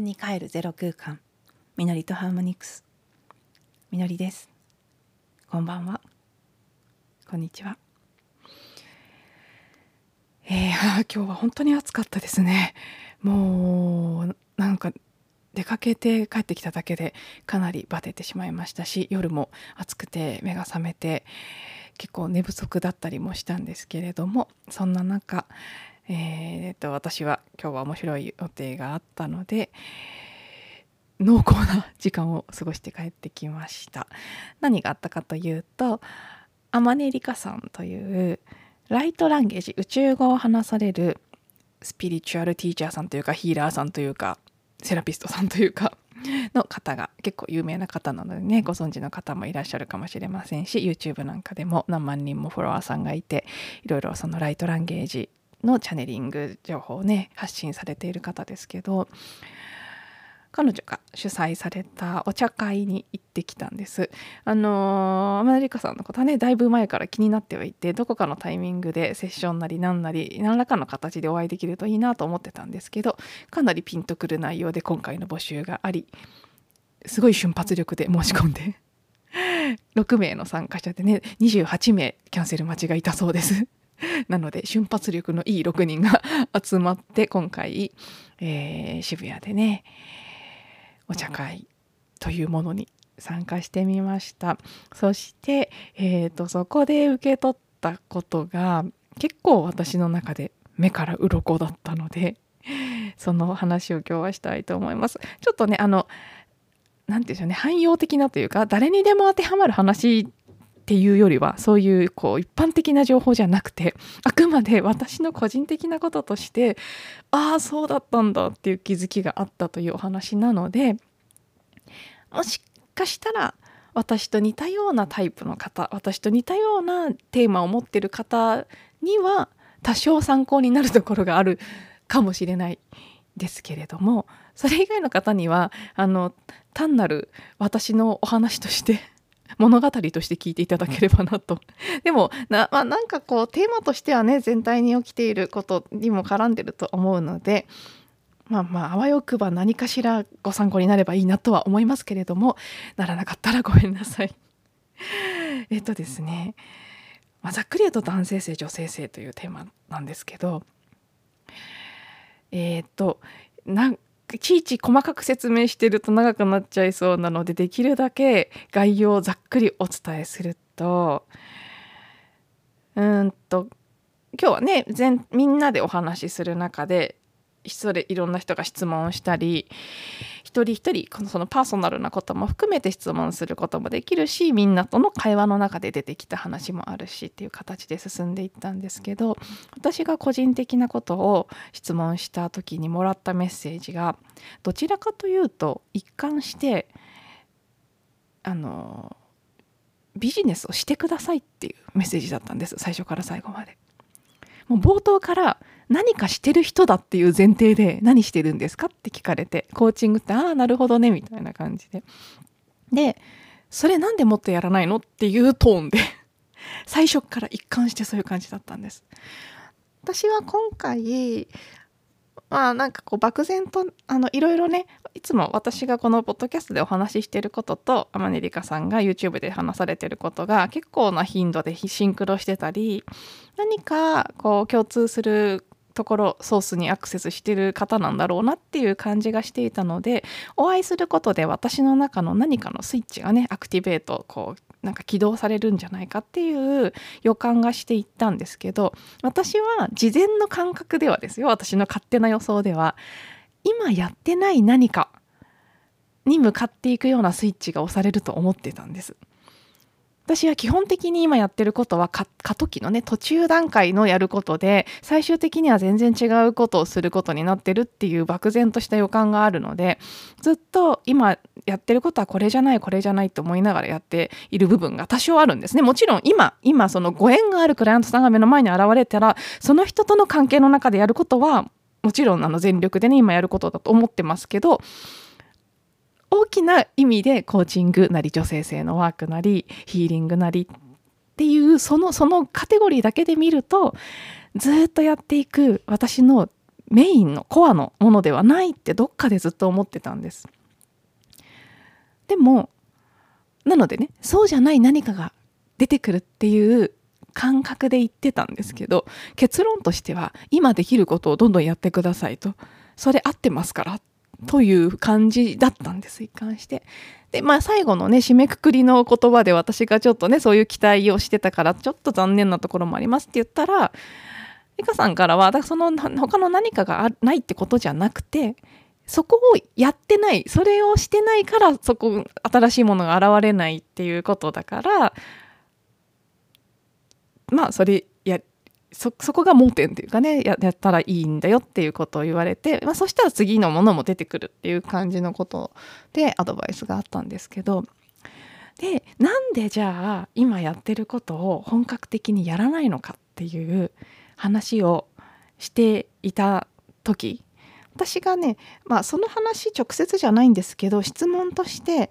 に帰るゼロ空間。みのりとハーモニクス。みのりです。こんばんは。こんにちは。えー、今日は本当に暑かったですね。もうなんか出かけて帰ってきただけでかなりバテてしまいましたし夜も暑くて目が覚めて結構寝不足だったりもしたんですけれどもそんな中、えー、と私は今日は面白い予定があったので濃厚な時間を過ごして帰ってきました。何があったかというと天音理香さんというライトランゲージ宇宙語を話されるスピリチュアルティーチャーさんというかヒーラーさんというかセラピストさんというかの方が結構有名な方なのでねご存知の方もいらっしゃるかもしれませんし YouTube なんかでも何万人もフォロワーさんがいていろいろそのライトランゲージのチャネリング情報をね発信されている方ですけど彼女が主催されたお茶会に行ってきたんです。あのー、天野里香さんのことはねだいぶ前から気になってはいてどこかのタイミングでセッションなり何なり何らかの形でお会いできるといいなと思ってたんですけどかなりピンとくる内容で今回の募集がありすごい瞬発力で申し込んで 6名の参加者でね28名キャンセル待ちがいたそうです。なので瞬発力のいい6人が 集まって今回、えー、渋谷でねお茶会というものに参加してみました。そして、えーと、そこで受け取ったことが結構私の中で目から鱗だったので その話を今日はしたいと思います。ちょっとねあの何て言うんでしょうね汎用的なというか誰にでも当てはまる話っていうよりはそういうこう一般的な情報じゃなくてあくまで私の個人的なこととしてああそうだったんだっていう気づきがあったというお話なのでもしかしたら私と似たようなタイプの方私と似たようなテーマを持ってる方には多少参考になるところがあるかもしれないですけれどもそれ以外の方にはあの単なる私のお話として物語として聞いていただければなと。でもな,、まあ、なんかこうテーマとしてはね全体に起きていることにも絡んでると思うのでまあまああわよくば何かしらご参考になればいいなとは思いますけれどもならなかったらごめんなさい。えっとですね、まあ、ざっくり言うと男性性女性性というテーマなんですけどえー、っとなんちいち細かく説明してると長くなっちゃいそうなのでできるだけ概要をざっくりお伝えすると。うんと今日はね全みんなでお話しする中でそれいろんな人が質問をしたり一人一人そのパーソナルなことも含めて質問することもできるしみんなとの会話の中で出てきた話もあるしっていう形で進んでいったんですけど私が個人的なことを質問した時にもらったメッセージがどちらかというと一貫してあのビジネスをしてくださいっていうメッセージだったんです最初から最後まで。もう冒頭から何かしてる人だっていう前提で何してるんですかって聞かれてコーチングってああなるほどねみたいな感じで。でそれなんでもっとやらないのっていうトーンで 最初から一貫してそういう感じだったんです。私は今回まあなんかこう漠然とあのいろいろねいつも私がこのポッドキャストでお話ししてることと天音里香さんが YouTube で話されてることが結構な頻度でシンクロしてたり何かこう共通するところソースにアクセスしてる方なんだろうなっていう感じがしていたのでお会いすることで私の中の何かのスイッチがねアクティベートこうなんか起動されるんじゃないかっていう予感がしていったんですけど私は事前の感覚ではですよ私の勝手な予想では今やってない何かに向かっていくようなスイッチが押されると思ってたんです。私は基本的に今やってることは過渡期のね途中段階のやることで最終的には全然違うことをすることになってるっていう漠然とした予感があるのでずっと今やってることはこれじゃないこれじゃないと思いながらやっている部分が多少あるんですね。もちろん今今そのご縁があるクライアントさんが目の前に現れたらその人との関係の中でやることはもちろんあの全力でね今やることだと思ってますけど大きな意味でコーチングなり女性性のワークなりヒーリングなりっていうそのそのカテゴリーだけで見るとずっとやっていく私のメインのコアのものではないってどっかでずっと思ってたんです。でもなのでねそうじゃない何かが出てくるっていう感覚で言ってたんですけど結論としては今できることをどんどんやってくださいとそれ合ってますからという感じだったんです一貫して。でまあ最後のね締めくくりの言葉で私がちょっとねそういう期待をしてたからちょっと残念なところもありますって言ったら美香さんからはだその他の何かがないってことじゃなくてそこをやってないそれをしてないからそこ新しいものが現れないっていうことだからまあそれやそこが盲点っていうかねやったらいいんだよっていうことを言われて、まあ、そしたら次のものも出てくるっていう感じのことでアドバイスがあったんですけどでなんでじゃあ今やってることを本格的にやらないのかっていう話をしていた時私がねまあその話直接じゃないんですけど質問として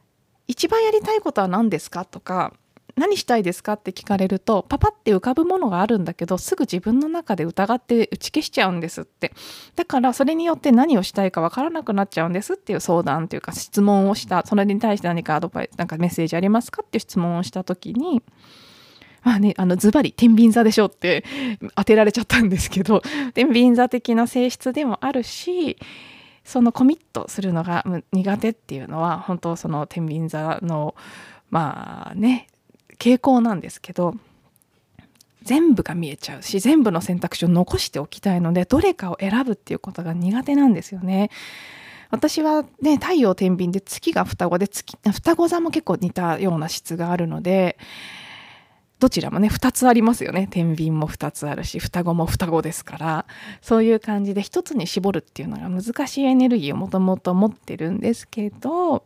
「一番やりたいことは何ですか?」とか何したいですか？って聞かれるとパパって浮かぶものがあるんだけどすぐ自分の中で疑って打ち消しちゃうんですって。だからそれによって何をしたいかわからなくなっちゃうんですっていう相談というか質問をしたそれに対して何かアドバイスなんかメッセージありますかっていう質問をした時にまあね、あのズバリ天秤座でしょって当てられちゃったんですけど天秤座的な性質でもあるしそのコミットするのが苦手っていうのは本当その天秤座のまあね傾向なんですけど全部が見えちゃうし全部の選択肢を残しておきたいのでどれかを選ぶっていうことが苦手なんですよね。私はね太陽天秤で月が双子で月双子座も結構似たような質があるのでどちらもね2つありますよね。天秤も2つあるし双子も双子ですから。そういう感じで1つに絞るっていうのが難しいエネルギーをもともと持ってるんですけど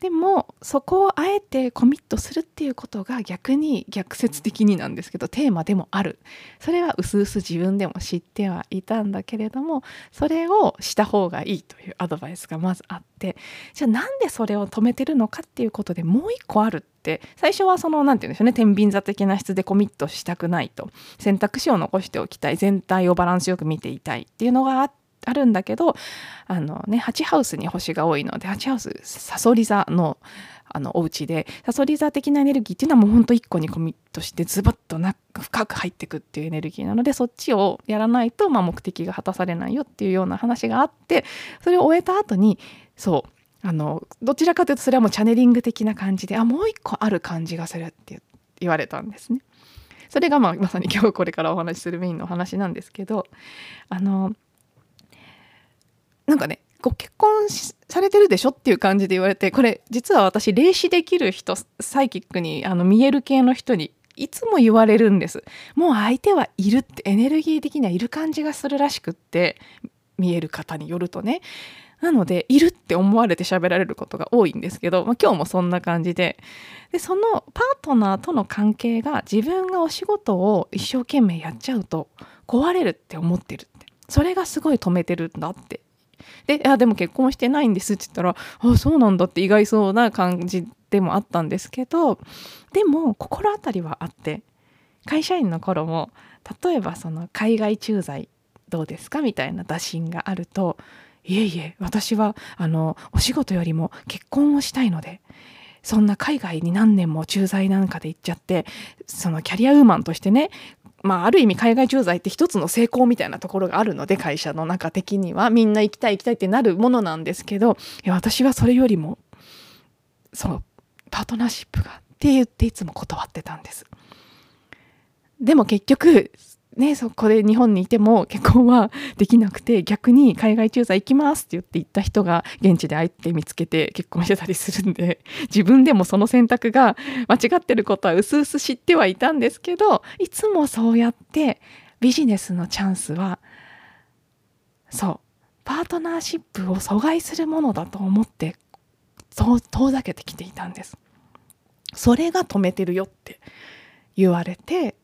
でもそこをあえてコミットするっていうことが逆に逆説的になんですけどテーマでもある。それはうすうす自分でも知ってはいたんだけれどもそれをした方がいいというアドバイスがまずあって。じゃあなんでそれを止めてるのかっていうことでもう一個あるって最初はその何て言うんでしょうね天秤座的な質でコミットしたくないと。選択肢を残しておきたい。全体をバランスよく見ていたいっていうのがあってあるんだけどあのね8ハウスに星が多いので8ハウスさそり座のあのお家でさそり座的なエネルギーっていうのはもうほんと1個にコミットしてズバッとな深く入ってくっていうエネルギーなのでそっちをやらないと、まあ、目的が果たされないよっていうような話があってそれを終えた後にそうあのどちらかというとそれはもうチャネリング的な感じであもう一個ある感じがするって言われたんですね。それがまあまさに 今日これからお話しするメインのお話なんですけどあのなんかねご結婚されてるでしょっていう感じで言われてこれ実は私霊視できる人サイキックにあの見える系の人にいつも言われるんですもう相手はいるってエネルギー的にはいる感じがするらしくって見える方によるとねなのでいるって思われて喋られることが多いんですけど、まあ、今日もそんな感じで。でそのパートナーとの関係が自分がお仕事を一生懸命やっちゃうと壊れるって思ってるって。それがすごい止めてるんだって。で「いやでも結婚してないんです」って言ったら「あそうなんだ」って意外そうな感じでもあったんですけどでも心当たりはあって会社員の頃も例えばその海外駐在どうですかみたいな打診があるといえいえ私はあのお仕事よりも結婚をしたいのでそんな海外に何年も駐在なんかで行っちゃってそのキャリアウーマンとしてねまあ、ある意味海外駐在って一つの成功みたいなところがあるので会社の中的にはみんな行きたい行きたいってなるものなんですけどいや私はそれよりもそうパートナーシップがって言っていつも断ってたんです。でも結局ね、そこで日本にいても結婚はできなくて逆に海外駐在行きますって言って行った人が現地で相手見つけて結婚してたりするんで 自分でもその選択が間違ってることはうすうす知ってはいたんですけどいつもそうやってビジネスのチャンスはそうパートナーシップを阻害するものだと思って遠ざけてきていたんです。それが止めてるよって言われて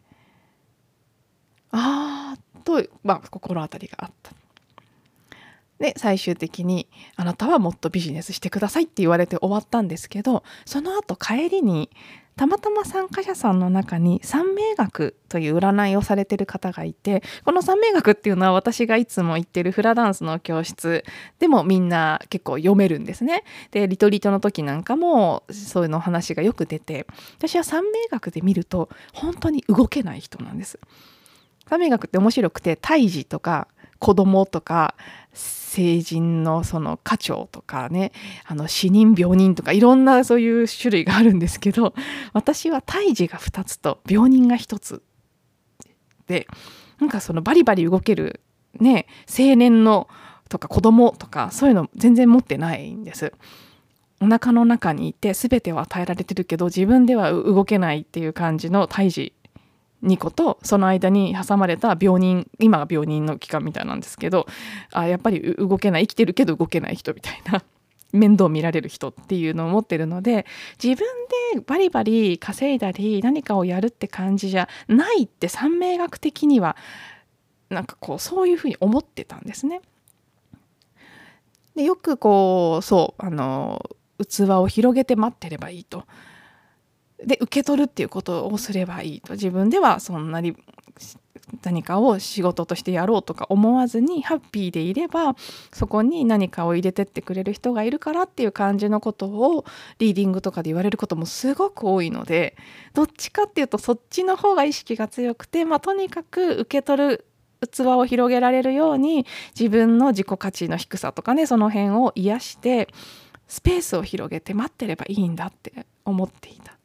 ああと、まあ、心当たりがあった。で最終的に「あなたはもっとビジネスしてください」って言われて終わったんですけどその後帰りにたまたま参加者さんの中に三名学という占いをされてる方がいてこの三名学っていうのは私がいつも行ってるフラダンスの教室でもみんな結構読めるんですね。でリトリートの時なんかもそういうの話がよく出て私は三名学で見ると本当に動けない人なんです。三名学って面白くて胎児とか子供とか成人のその家長とかねあの死人病人とかいろんなそういう種類があるんですけど私は胎児が2つと病人が1つでなんかそのバリバリ動けるね青年のとか子供とかそういうの全然持ってないんです。お腹の中にいて全てを与えられてるけど自分では動けないっていう感じの胎児2個とその間に挟まれた病人今が病人の期間みたいなんですけどあやっぱり動けない生きてるけど動けない人みたいな 面倒見られる人っていうのを持ってるので自分でバリバリ稼いだり何かをやるって感じじゃないって三名学的にはなんかこうそういうふうに思ってたんですね。でよくこうそうあの器を広げて待ってればいいと。で受け取るっていうことをすればいいと自分ではそんなに何かを仕事としてやろうとか思わずにハッピーでいればそこに何かを入れてってくれる人がいるからっていう感じのことをリーディングとかで言われることもすごく多いのでどっちかっていうとそっちの方が意識が強くて、まあ、とにかく受け取る器を広げられるように自分の自己価値の低さとかねその辺を癒してスペースを広げて待ってればいいんだって思っていた。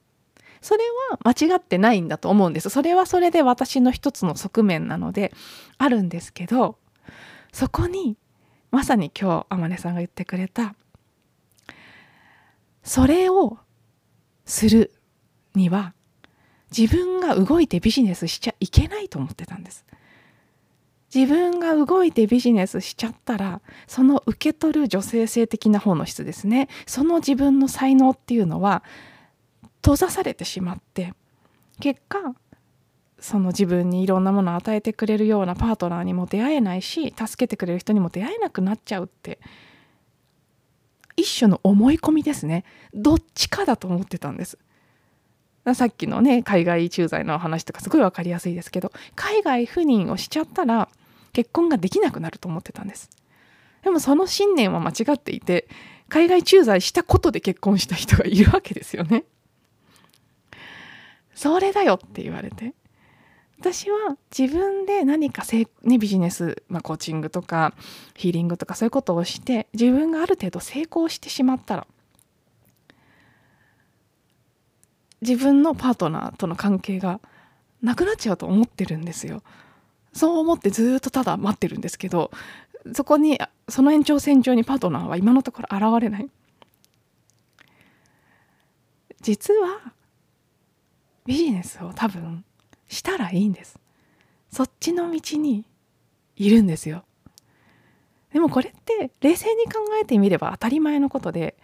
それは間違ってないんだと思うんですそれはそれで私の一つの側面なのであるんですけどそこにまさに今日天音さんが言ってくれたそれをするには自分が動いてビジネスしちゃいけないと思ってたんです。自分が動いてビジネスしちゃったらその受け取る女性性的な方の質ですねその自分の才能っていうのは閉ざされてしまって結果その自分にいろんなものを与えてくれるようなパートナーにも出会えないし助けてくれる人にも出会えなくなっちゃうって一種の思い込みですね。どっちかだと思ってたんです。さっきのね海外駐在の話とかすごい分かりやすいですけど海外赴任をしちゃったら結婚ができなくなると思ってたんです。でもその信念は間違っていて海外駐在したことで結婚した人がいるわけですよね。それだよって言われて私は自分で何かせ、ね、ビジネス、まあ、コーチングとかヒーリングとかそういうことをして自分がある程度成功してしまったら自分のパートナーとの関係がなくなっちゃうと思ってるんですよ。そう思ってずっとただ待ってるんですけどそこにその延長線上にパートナーは今のところ現れない。実はビジネスを多分したらいいんです。そっちの道にいるんですよ。でもこれって冷静に考えてみれば当たり前のことで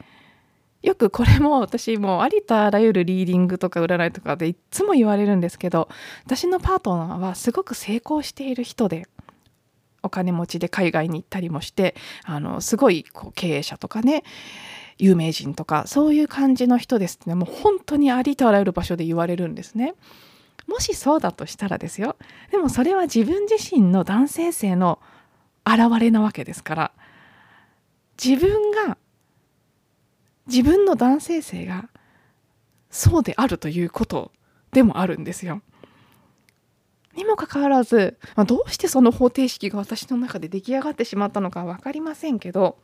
よくこれも私もうありとあらゆるリーディングとか占いとかでいつも言われるんですけど私のパートナーはすごく成功している人でお金持ちで海外に行ったりもしてあのすごいこう経営者とかね有名人とかそういう感じの人ですってねもう本当にありとあらゆる場所で言われるんですね。もしそうだとしたらですよでもそれは自分自身の男性性の表れなわけですから自分が自分の男性性がそうであるということでもあるんですよ。にもかかわらず、まあ、どうしてその方程式が私の中で出来上がってしまったのか分かりませんけど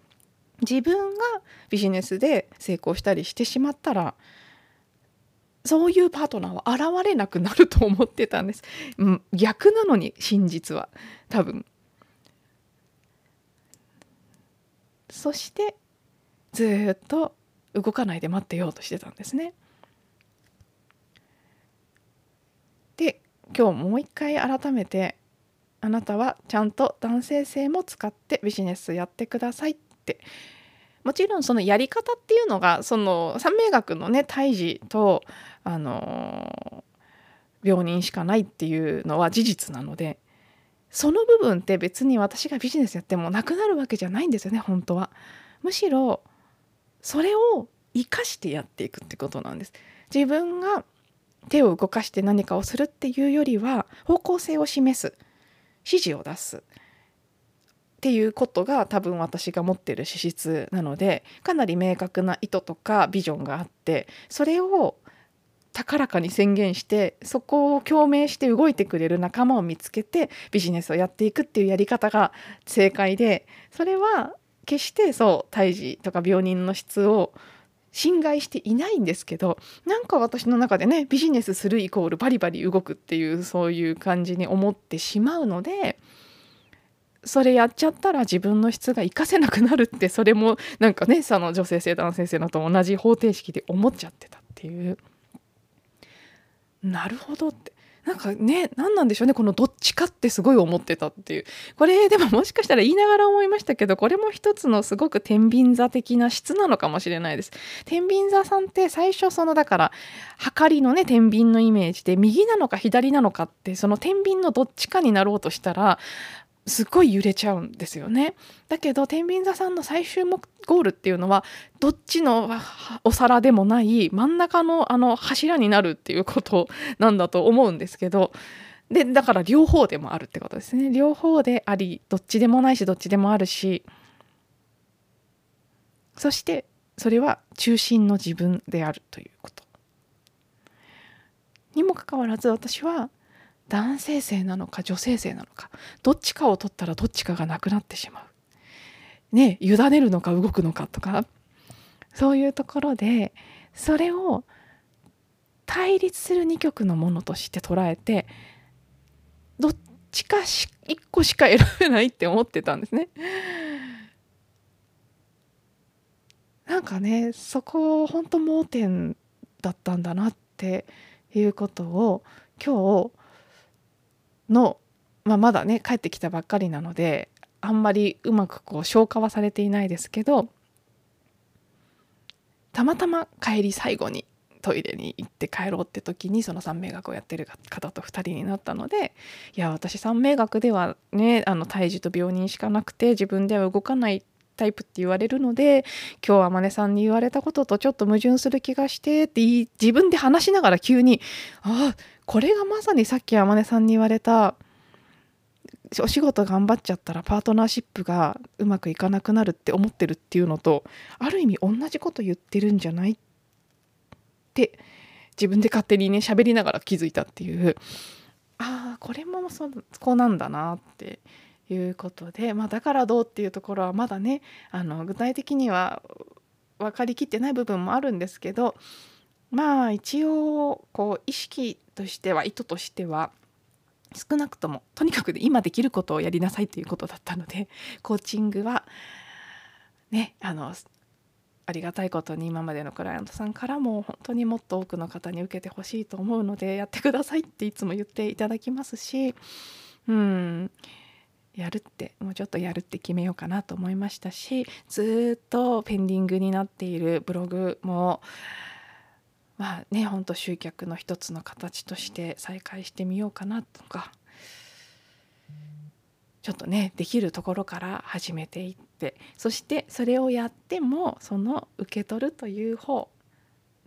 自分がビジネスで成功したりしてしまったらそういうパートナーは現れなくなると思ってたんです、逆なのに真実は多分。そしてずっと動かないで待ってようとしてたんですね。で今日もう一回改めてあなたはちゃんと男性性も使ってビジネスやってください。もちろんそのやり方っていうのがその三名学のね胎児とあの病人しかないっていうのは事実なのでその部分って別に私がビジネスやってもなくなるわけじゃないんですよね本当は。むしろそれを生かしてやっていくってことなんです。自分が手を動かして何かをするっていうよりは方向性を示す指示を出すっていうことが多分私が持ってる資質なのでかなり明確な意図とかビジョンがあってそれを高らかに宣言してそこを共鳴して動いてくれる仲間を見つけてビジネスをやっていくっていうやり方が正解でそれは決してそう胎児とか病人の質を侵害していないんですけどなんか私の中でねビジネスするイコールバリバリ動くっていうそういう感じに思ってしまうのでそれやっちゃったら自分の質が活かせなくなるってそれもなんかねその女性性男性性のと同じ方程式で思っちゃってたっていう。なるほどって。なんかね何なんでしょうねこのどっちかってすごい思ってたっていう。これでももしかしたら言いながら思いましたけどこれも一つのすごく天秤座的な質なのかもしれないです。天秤座さんって最初そのだから測りのね天秤のイメージで右なのか左なのかってその天秤のどっちかになろうとしたらすっごい揺れちゃうんですよね。だけど天秤座さんの最終目ゴールっていうのはどっちのお皿でもない真ん中のあの柱になるっていうことなんだと思うんですけどでだから両方でもあるってことですね。両方でありどっちでもないしどっちでもあるしそしてそれは中心の自分であるということ。にもかかわらず私は男性性なのか女性性なのかどっちかを取ったらどっちかがなくなってしまう。ね委ねるのか動くのかとかそういうところでそれを対立する2曲のものとして捉えてどっちかし1個しか選べないって思ってたんですね。なんかねそこ本当盲点だったんだなっていうことを今日の、まあ、まだね帰ってきたばっかりなのであんまりうまくこう消化はされていないですけどたまたま帰り最後にトイレに行って帰ろうって時にその三名学をやってる方と2人になったのでいや私三名学ではねあの胎児と病人しかなくて自分では動かないタイプって言われるので今日はまねさんに言われたこととちょっと矛盾する気がしてって自分で話しながら急にああこれがまさにさっき天音さんに言われたお仕事頑張っちゃったらパートナーシップがうまくいかなくなるって思ってるっていうのとある意味同じこと言ってるんじゃないって自分で勝手にね喋りながら気づいたっていう。ああこれもそこなんだなっていうことで、まあ、だからどうっていうところはまだねあの具体的には分かりきってない部分もあるんですけどまあ一応こう意識としては意図としては少なくともとにかく今できることをやりなさいということだったのでコーチングはねあのありがたいことに今までのクライアントさんからも本当にもっと多くの方に受けてほしいと思うのでやってくださいっていつも言っていただきますしうん。やるってもうちょっとやるって決めようかなと思いましたしずっとペンディングになっているブログもまあねほんと集客の一つの形として再開してみようかなとかちょっとねできるところから始めていってそしてそれをやってもその受け取るという方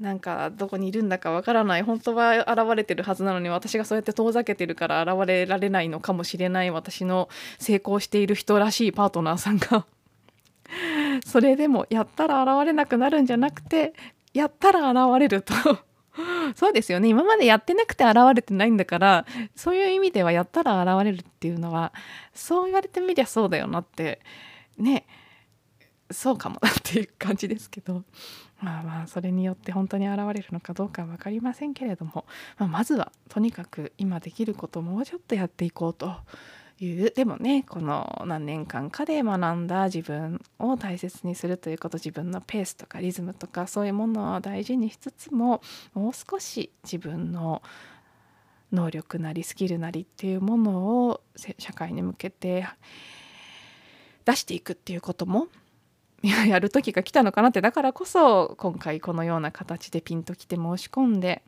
なんかどこにいるんだかわからない本当は現れてるはずなのに私がそうやって遠ざけてるから現れられないのかもしれない私の成功している人らしいパートナーさんが。それでもやったら現れなくなるんじゃなくてやったら現れると。そうですよね。今までやってなくて現れてないんだからそういう意味ではやったら現れるっていうのはそう言われてみりゃそうだよなってねそうかもなっていう感じですけど。まあまあそれによって本当に現れるのかどうかは分かりませんけれども、まあ、まずはとにかく今できることをもうちょっとやっていこうというでもねこの何年間かで学んだ自分を大切にするということ自分のペースとかリズムとかそういうものを大事にしつつももう少し自分の能力なりスキルなりっていうものを社会に向けて出していくっていうことも やる時が来たのかなってだからこそ今回このような形でピンときて申し込んで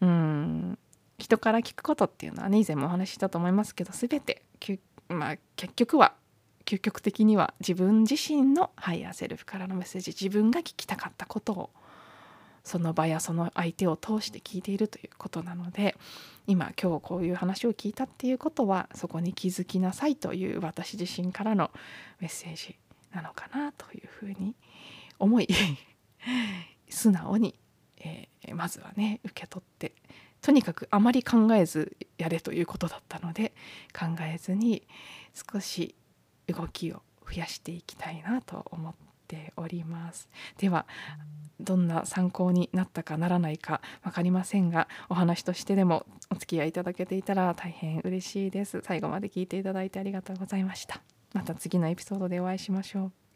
うん人から聞くことっていうのはね以前もお話ししたと思いますけど全てまあ、結局は究極的には自分自身の higher self からのメッセージ自分が聞きたかったことをその場やその相手を通して聞いているということなので今今日こういう話を聞いたっていうことはそこに気づきなさいという私自身からのメッセージなのかなというふうに思い 素直に、えー、まずはね受け取ってとにかくあまり考えずやれということだったので考えずに少し動きを増やしていきたいなと思っております。ではどんな参考になったかならないか分かりませんがお話としてでもお付き合いいただけていたら大変嬉しいです。最後まで聞いていただいてありがとうございました。また次のエピソードでお会いしましょう。